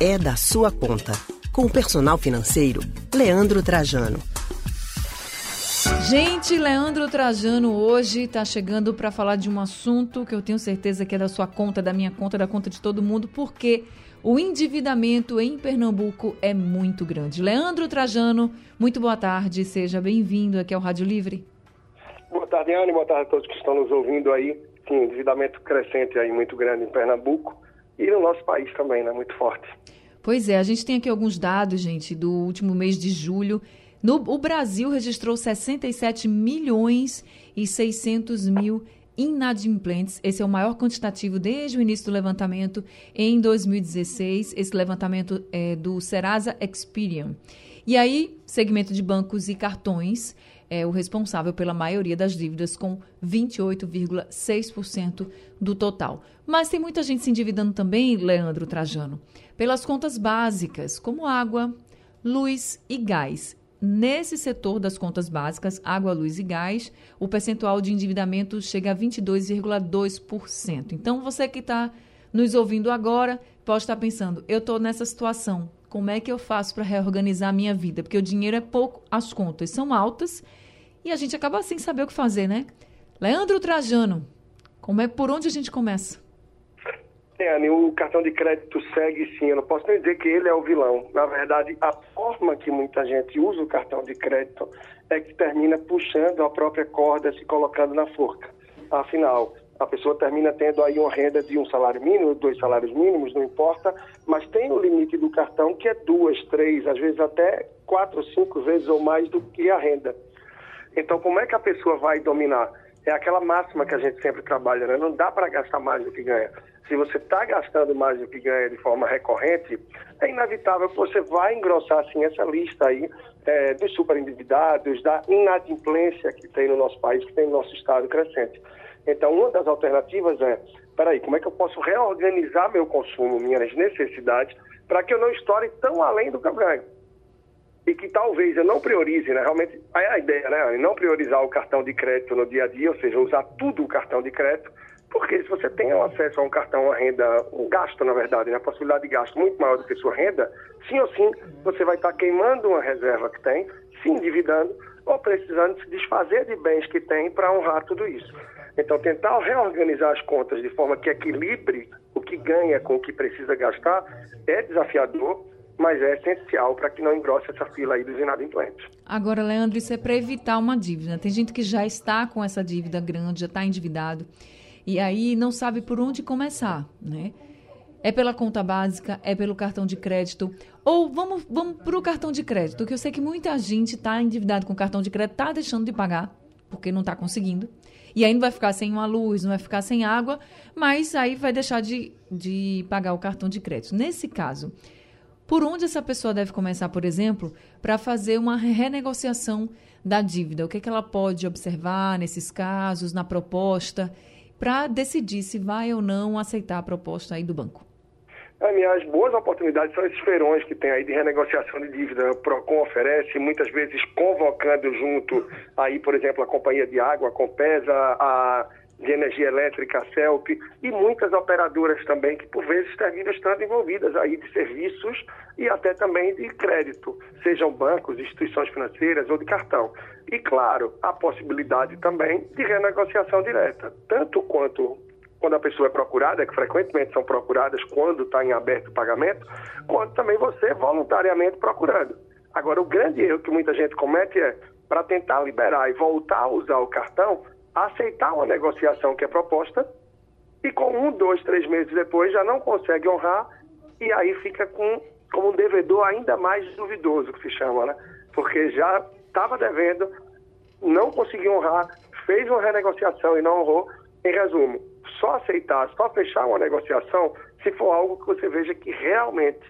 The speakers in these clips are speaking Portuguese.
é da sua conta. Com o personal financeiro, Leandro Trajano. Gente, Leandro Trajano hoje está chegando para falar de um assunto que eu tenho certeza que é da sua conta, da minha conta, da conta de todo mundo, porque o endividamento em Pernambuco é muito grande. Leandro Trajano, muito boa tarde, seja bem-vindo aqui ao Rádio Livre. Boa tarde, Anne, boa tarde a todos que estão nos ouvindo aí. Sim, endividamento crescente aí muito grande em Pernambuco e no nosso país também, né? Muito forte. Pois é, a gente tem aqui alguns dados, gente, do último mês de julho. No, o Brasil registrou 67 milhões e 600 mil inadimplentes. Esse é o maior quantitativo desde o início do levantamento em 2016. Esse levantamento é do Serasa Experian. E aí, segmento de bancos e cartões é o responsável pela maioria das dívidas, com 28,6% do total. Mas tem muita gente se endividando também, Leandro Trajano, pelas contas básicas, como água, luz e gás. Nesse setor das contas básicas, água, luz e gás, o percentual de endividamento chega a 22,2%. Então, você que está nos ouvindo agora pode estar pensando: eu estou nessa situação, como é que eu faço para reorganizar a minha vida? Porque o dinheiro é pouco, as contas são altas e a gente acaba sem saber o que fazer, né? Leandro Trajano, como é por onde a gente começa? É, Anny, o cartão de crédito segue sim. Eu não posso nem dizer que ele é o vilão. Na verdade, a forma que muita gente usa o cartão de crédito é que termina puxando a própria corda, se colocando na forca. Afinal, a pessoa termina tendo aí uma renda de um salário mínimo, dois salários mínimos, não importa, mas tem o limite do cartão que é duas, três, às vezes até quatro, cinco vezes ou mais do que a renda. Então, como é que a pessoa vai dominar? É aquela máxima que a gente sempre trabalha, né? Não dá para gastar mais do que ganha. Se você está gastando mais do que ganha de forma recorrente, é inevitável que você vai engrossar assim essa lista aí é, dos superendividados, da inadimplência que tem no nosso país, que tem no nosso estado crescente. Então, uma das alternativas é, peraí, como é que eu posso reorganizar meu consumo, minhas necessidades, para que eu não estoure tão além do que eu ganho? e que talvez eu não priorize, né? Realmente, é a ideia, né? Não priorizar o cartão de crédito no dia a dia, ou seja, usar tudo o cartão de crédito, porque se você tem acesso a um cartão, a renda, um gasto, na verdade, né? a possibilidade de gasto muito maior do que sua renda, sim ou sim, você vai estar queimando uma reserva que tem, se endividando ou precisando se desfazer de bens que tem para honrar tudo isso. Então, tentar reorganizar as contas de forma que equilibre o que ganha com o que precisa gastar é desafiador, mas é essencial para que não engrosse essa fila aí dos inadimplentes. Agora, Leandro, isso é para evitar uma dívida. Tem gente que já está com essa dívida grande, já está endividado, e aí não sabe por onde começar, né? É pela conta básica, é pelo cartão de crédito. Ou vamos, vamos para o cartão de crédito, que eu sei que muita gente está endividado com cartão de crédito, está deixando de pagar, porque não está conseguindo. E aí não vai ficar sem uma luz, não vai ficar sem água, mas aí vai deixar de, de pagar o cartão de crédito. Nesse caso, por onde essa pessoa deve começar, por exemplo, para fazer uma renegociação da dívida? O que, é que ela pode observar nesses casos, na proposta, para decidir se vai ou não aceitar a proposta aí do banco? As boas oportunidades são esses feirões que tem aí de renegociação de dívida. O PROCON oferece, muitas vezes convocando junto aí, por exemplo, a companhia de água, a Compesa, a de energia elétrica, a CELP, e muitas operadoras também que por vezes terminam estando envolvidas aí de serviços e até também de crédito, sejam bancos, instituições financeiras ou de cartão. E claro, a possibilidade também de renegociação direta, tanto quanto quando a pessoa é procurada, que frequentemente são procuradas quando está em aberto o pagamento, quanto também você voluntariamente procurando. Agora, o grande erro que muita gente comete é, para tentar liberar e voltar a usar o cartão, aceitar uma negociação que é proposta e com um, dois, três meses depois já não consegue honrar e aí fica com como um devedor ainda mais duvidoso, que se chama, né? Porque já estava devendo, não conseguiu honrar, fez uma renegociação e não honrou. Em resumo, só aceitar, só fechar uma negociação se for algo que você veja que realmente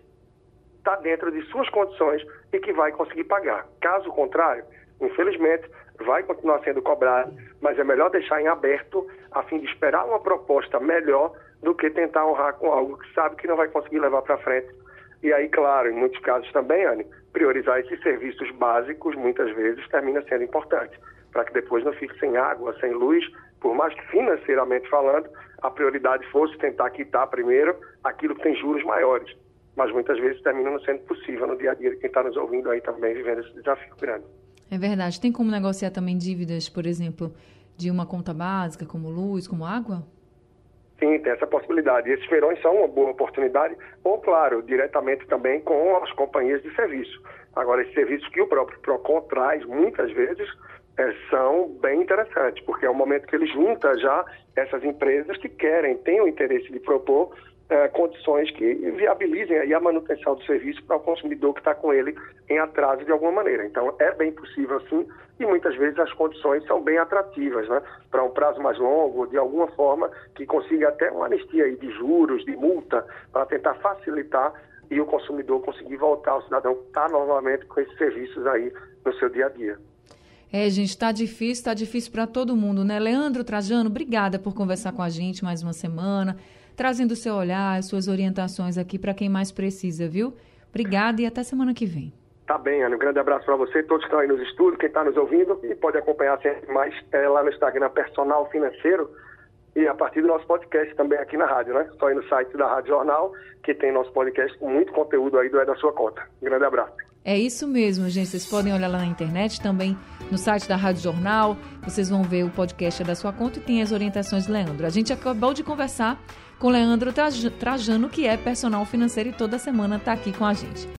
está dentro de suas condições e que vai conseguir pagar. Caso contrário, infelizmente, vai continuar sendo cobrado, mas é melhor deixar em aberto a fim de esperar uma proposta melhor do que tentar honrar com algo que sabe que não vai conseguir levar para frente. E aí, claro, em muitos casos também, Anne, priorizar esses serviços básicos muitas vezes termina sendo importante, para que depois não fique sem água, sem luz, por mais que financeiramente falando, a prioridade fosse tentar quitar primeiro aquilo que tem juros maiores. mas muitas vezes termina não sendo possível no dia a dia de quem está nos ouvindo aí também vivendo esse desafio grande. É verdade. Tem como negociar também dívidas, por exemplo, de uma conta básica, como luz, como água? Sim, tem essa possibilidade. Esses feirões são uma boa oportunidade, ou, claro, diretamente também com as companhias de serviço. Agora, esses serviços que o próprio PROCON traz, muitas vezes, são bem interessantes, porque é o momento que ele junta já essas empresas que querem, têm o interesse de propor é, condições que viabilizem aí a manutenção do serviço para o consumidor que está com ele em atraso de alguma maneira. Então, é bem possível sim, e muitas vezes as condições são bem atrativas, né? Para um prazo mais longo, de alguma forma, que consiga até uma anistia aí de juros, de multa, para tentar facilitar e o consumidor conseguir voltar, o cidadão estar tá novamente com esses serviços aí no seu dia a dia. É, gente, está difícil, está difícil para todo mundo, né? Leandro Trajano, obrigada por conversar com a gente mais uma semana trazendo o seu olhar, as suas orientações aqui para quem mais precisa, viu? Obrigada e até semana que vem. Tá bem, Ana. Um grande abraço para você, todos que estão aí nos estudos, quem está nos ouvindo e pode acompanhar sempre mais é, lá no Instagram Personal Financeiro e a partir do nosso podcast também aqui na rádio, né? Só aí no site da Rádio Jornal, que tem nosso podcast com muito conteúdo aí do É da Sua Conta. Um grande abraço. É isso mesmo, gente. Vocês podem olhar lá na internet também, no site da Rádio Jornal. Vocês vão ver o podcast da sua conta e tem as orientações Leandro. A gente acabou de conversar com Leandro Trajano, que é personal financeiro e toda semana está aqui com a gente.